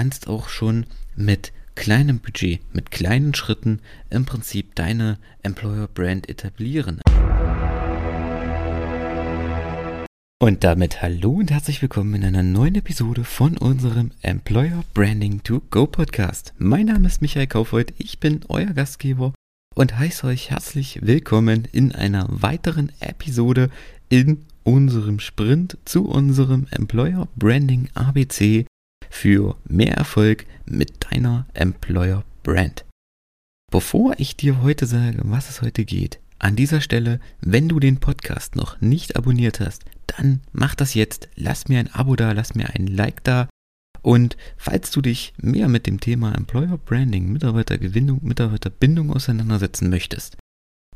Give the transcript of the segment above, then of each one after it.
Kannst auch schon mit kleinem Budget, mit kleinen Schritten im Prinzip deine Employer Brand etablieren. Und damit hallo und herzlich willkommen in einer neuen Episode von unserem Employer Branding to Go Podcast. Mein Name ist Michael Kaufreuth, ich bin euer Gastgeber und heiße euch herzlich willkommen in einer weiteren Episode in unserem Sprint zu unserem Employer Branding ABC für mehr Erfolg mit deiner Employer Brand. Bevor ich dir heute sage, was es heute geht, an dieser Stelle, wenn du den Podcast noch nicht abonniert hast, dann mach das jetzt. Lass mir ein Abo da, lass mir ein Like da. Und falls du dich mehr mit dem Thema Employer Branding, Mitarbeitergewinnung, Mitarbeiterbindung auseinandersetzen möchtest,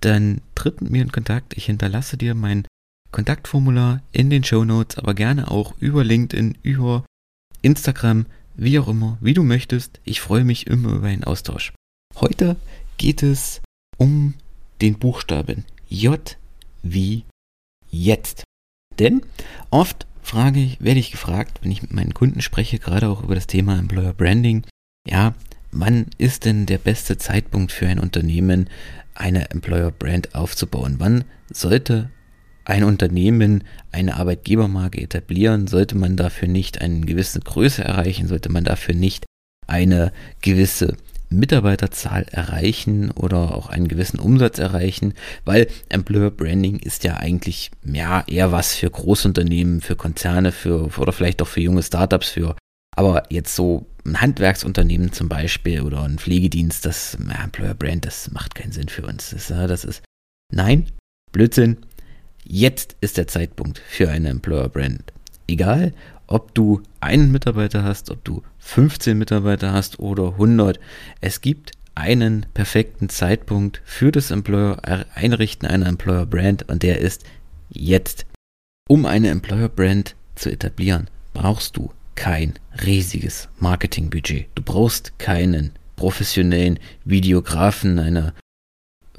dann tritt mit mir in Kontakt. Ich hinterlasse dir mein Kontaktformular in den Show Notes, aber gerne auch über LinkedIn, über Instagram, wie auch immer, wie du möchtest. Ich freue mich immer über einen Austausch. Heute geht es um den Buchstaben J wie jetzt. Denn oft frage ich, werde ich gefragt, wenn ich mit meinen Kunden spreche, gerade auch über das Thema Employer Branding, ja, wann ist denn der beste Zeitpunkt für ein Unternehmen, eine Employer Brand aufzubauen? Wann sollte ein Unternehmen eine Arbeitgebermarke etablieren, sollte man dafür nicht eine gewisse Größe erreichen, sollte man dafür nicht eine gewisse Mitarbeiterzahl erreichen oder auch einen gewissen Umsatz erreichen, weil Employer Branding ist ja eigentlich ja, eher was für Großunternehmen, für Konzerne, für oder vielleicht auch für junge Startups, für aber jetzt so ein Handwerksunternehmen zum Beispiel oder ein Pflegedienst, das ja, Employer Brand, das macht keinen Sinn für uns. Das, das ist nein, Blödsinn. Jetzt ist der Zeitpunkt für eine Employer Brand. Egal, ob du einen Mitarbeiter hast, ob du 15 Mitarbeiter hast oder 100. Es gibt einen perfekten Zeitpunkt für das Employer Einrichten einer Employer Brand und der ist jetzt. Um eine Employer Brand zu etablieren, brauchst du kein riesiges Marketingbudget. Du brauchst keinen professionellen Videografen, einer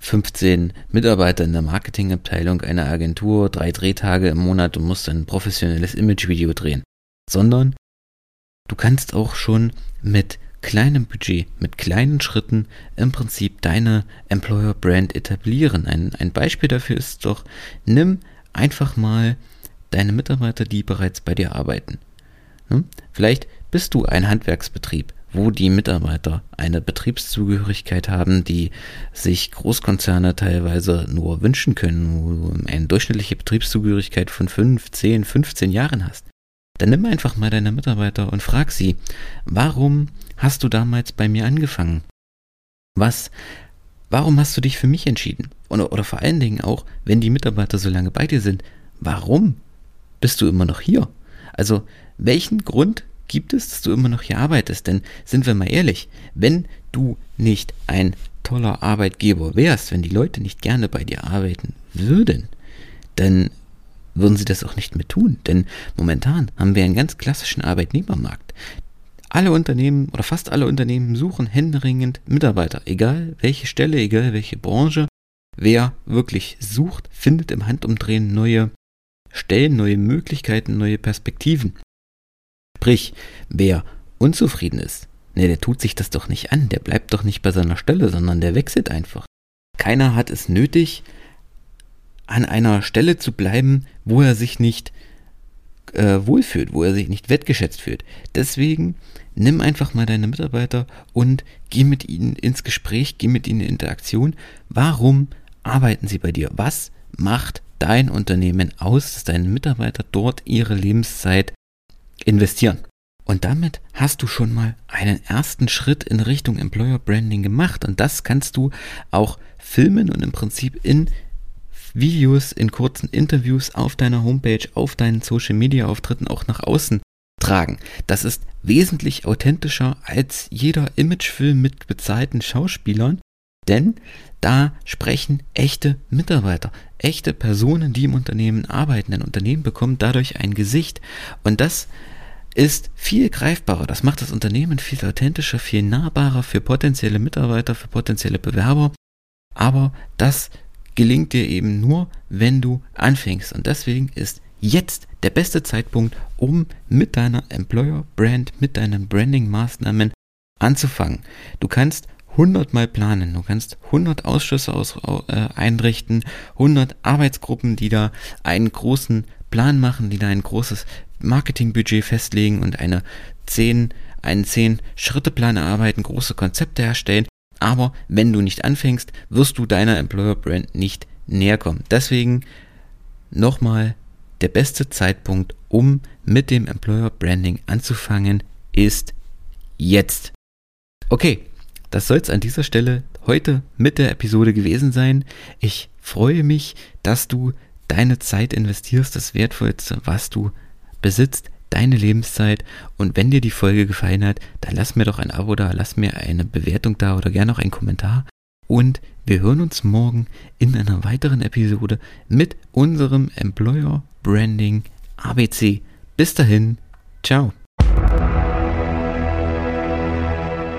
15 Mitarbeiter in der Marketingabteilung einer Agentur, drei Drehtage im Monat und musst ein professionelles Imagevideo drehen. Sondern du kannst auch schon mit kleinem Budget, mit kleinen Schritten im Prinzip deine Employer Brand etablieren. Ein, ein Beispiel dafür ist doch, nimm einfach mal deine Mitarbeiter, die bereits bei dir arbeiten. Hm? Vielleicht bist du ein Handwerksbetrieb wo die Mitarbeiter eine Betriebszugehörigkeit haben, die sich Großkonzerne teilweise nur wünschen können, wo du eine durchschnittliche Betriebszugehörigkeit von 5, 10, 15 Jahren hast. Dann nimm einfach mal deine Mitarbeiter und frag sie, warum hast du damals bei mir angefangen? Was, warum hast du dich für mich entschieden? Oder, oder vor allen Dingen auch, wenn die Mitarbeiter so lange bei dir sind, warum bist du immer noch hier? Also, welchen Grund gibt es, dass du immer noch hier arbeitest. Denn sind wir mal ehrlich, wenn du nicht ein toller Arbeitgeber wärst, wenn die Leute nicht gerne bei dir arbeiten würden, dann würden sie das auch nicht mehr tun. Denn momentan haben wir einen ganz klassischen Arbeitnehmermarkt. Alle Unternehmen oder fast alle Unternehmen suchen händeringend Mitarbeiter, egal welche Stelle, egal welche Branche. Wer wirklich sucht, findet im Handumdrehen neue Stellen, neue Möglichkeiten, neue Perspektiven. Sprich, wer unzufrieden ist, ne, der tut sich das doch nicht an, der bleibt doch nicht bei seiner Stelle, sondern der wechselt einfach. Keiner hat es nötig, an einer Stelle zu bleiben, wo er sich nicht äh, wohlfühlt, wo er sich nicht wertgeschätzt fühlt. Deswegen nimm einfach mal deine Mitarbeiter und geh mit ihnen ins Gespräch, geh mit ihnen in Interaktion. Warum arbeiten sie bei dir? Was macht dein Unternehmen aus, dass deine Mitarbeiter dort ihre Lebenszeit investieren. Und damit hast du schon mal einen ersten Schritt in Richtung Employer Branding gemacht. Und das kannst du auch filmen und im Prinzip in Videos, in kurzen Interviews auf deiner Homepage, auf deinen Social Media Auftritten auch nach außen tragen. Das ist wesentlich authentischer als jeder Imagefilm mit bezahlten Schauspielern, denn da sprechen echte Mitarbeiter, echte Personen, die im Unternehmen arbeiten. Ein Unternehmen bekommt dadurch ein Gesicht und das ist viel greifbarer. Das macht das Unternehmen viel authentischer, viel nahbarer für potenzielle Mitarbeiter, für potenzielle Bewerber. Aber das gelingt dir eben nur, wenn du anfängst. Und deswegen ist jetzt der beste Zeitpunkt, um mit deiner Employer Brand, mit deinen Branding-Maßnahmen anzufangen. Du kannst 100 Mal planen, du kannst 100 Ausschüsse aus, äh, einrichten, 100 Arbeitsgruppen, die da einen großen Plan machen, die da ein großes Marketingbudget festlegen und eine 10, einen 10-Schritte-Plan erarbeiten, große Konzepte erstellen. Aber wenn du nicht anfängst, wirst du deiner Employer Brand nicht näher kommen. Deswegen nochmal der beste Zeitpunkt, um mit dem Employer Branding anzufangen, ist jetzt. Okay, das soll es an dieser Stelle heute mit der Episode gewesen sein. Ich freue mich, dass du deine Zeit investierst, das Wertvollste, was du besitzt, deine Lebenszeit. Und wenn dir die Folge gefallen hat, dann lass mir doch ein Abo da, lass mir eine Bewertung da oder gerne auch einen Kommentar. Und wir hören uns morgen in einer weiteren Episode mit unserem Employer Branding ABC. Bis dahin, ciao.